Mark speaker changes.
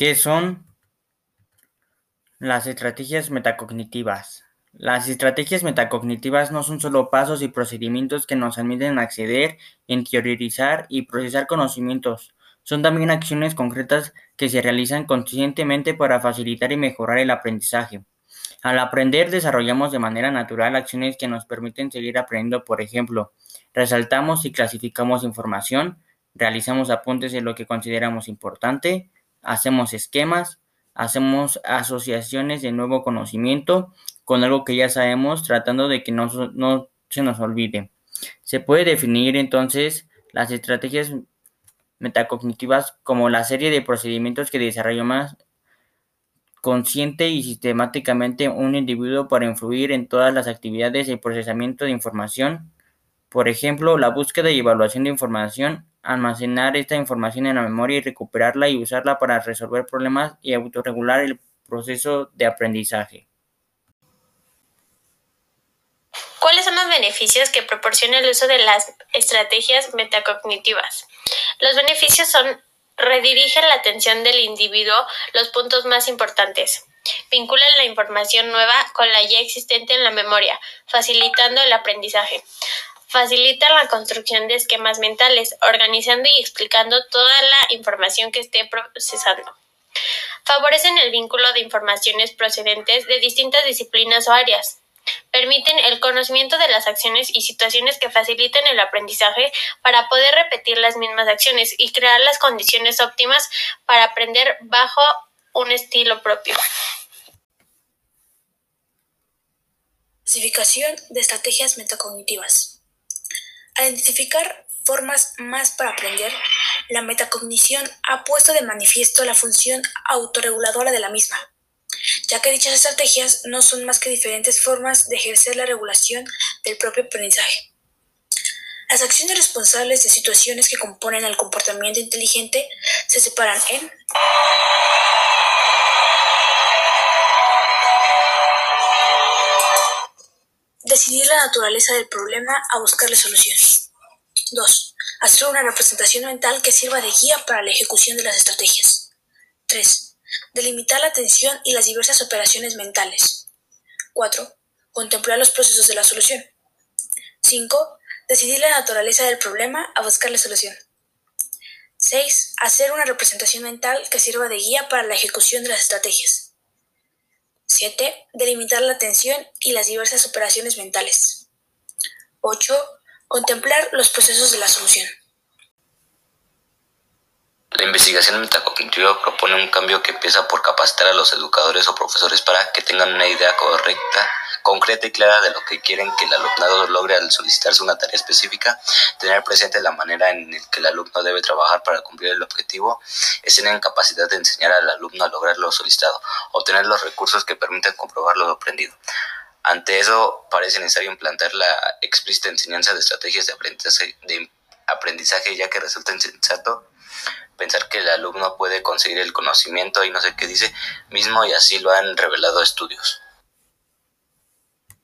Speaker 1: ¿Qué son las estrategias metacognitivas? Las estrategias metacognitivas no son solo pasos y procedimientos que nos permiten acceder, interiorizar y procesar conocimientos. Son también acciones concretas que se realizan conscientemente para facilitar y mejorar el aprendizaje. Al aprender desarrollamos de manera natural acciones que nos permiten seguir aprendiendo, por ejemplo, resaltamos y clasificamos información, realizamos apuntes de lo que consideramos importante, hacemos esquemas, hacemos asociaciones de nuevo conocimiento con algo que ya sabemos, tratando de que no, no se nos olvide. Se puede definir entonces las estrategias metacognitivas como la serie de procedimientos que desarrolla más consciente y sistemáticamente un individuo para influir en todas las actividades de procesamiento de información, por ejemplo, la búsqueda y evaluación de información, almacenar esta información en la memoria y recuperarla y usarla para resolver problemas y autorregular el proceso de aprendizaje.
Speaker 2: ¿Cuáles son los beneficios que proporciona el uso de las estrategias metacognitivas? Los beneficios son redirigen la atención del individuo los puntos más importantes. Vinculan la información nueva con la ya existente en la memoria, facilitando el aprendizaje. Facilitan la construcción de esquemas mentales, organizando y explicando toda la información que esté procesando. Favorecen el vínculo de informaciones procedentes de distintas disciplinas o áreas, Permiten el conocimiento de las acciones y situaciones que faciliten el aprendizaje para poder repetir las mismas acciones y crear las condiciones óptimas para aprender bajo un estilo propio.
Speaker 3: Clasificación de estrategias metacognitivas. Al identificar formas más para aprender, la metacognición ha puesto de manifiesto la función autorreguladora de la misma ya que dichas estrategias no son más que diferentes formas de ejercer la regulación del propio aprendizaje. Las acciones responsables de situaciones que componen el comportamiento inteligente se separan en Decidir la naturaleza del problema a buscarle solución. 2. Hacer una representación mental que sirva de guía para la ejecución de las estrategias. 3 Delimitar la atención y las diversas operaciones mentales. 4. Contemplar los procesos de la solución. 5. Decidir la naturaleza del problema a buscar la solución. 6. Hacer una representación mental que sirva de guía para la ejecución de las estrategias. 7. Delimitar la atención y las diversas operaciones mentales. 8. Contemplar los procesos de la solución.
Speaker 4: La investigación metacognitiva propone un cambio que empieza por capacitar a los educadores o profesores para que tengan una idea correcta, concreta y clara de lo que quieren que el alumnado logre al solicitarse una tarea específica, tener presente la manera en la que el alumno debe trabajar para cumplir el objetivo, es tener capacidad de enseñar al alumno a lograr lo solicitado, obtener los recursos que permiten comprobar lo aprendido. Ante eso, parece necesario implantar la explícita enseñanza de estrategias de aprendizaje, de aprendizaje ya que resulta insensato pensar que el alumno puede conseguir el conocimiento y no sé qué dice mismo y así lo han revelado estudios.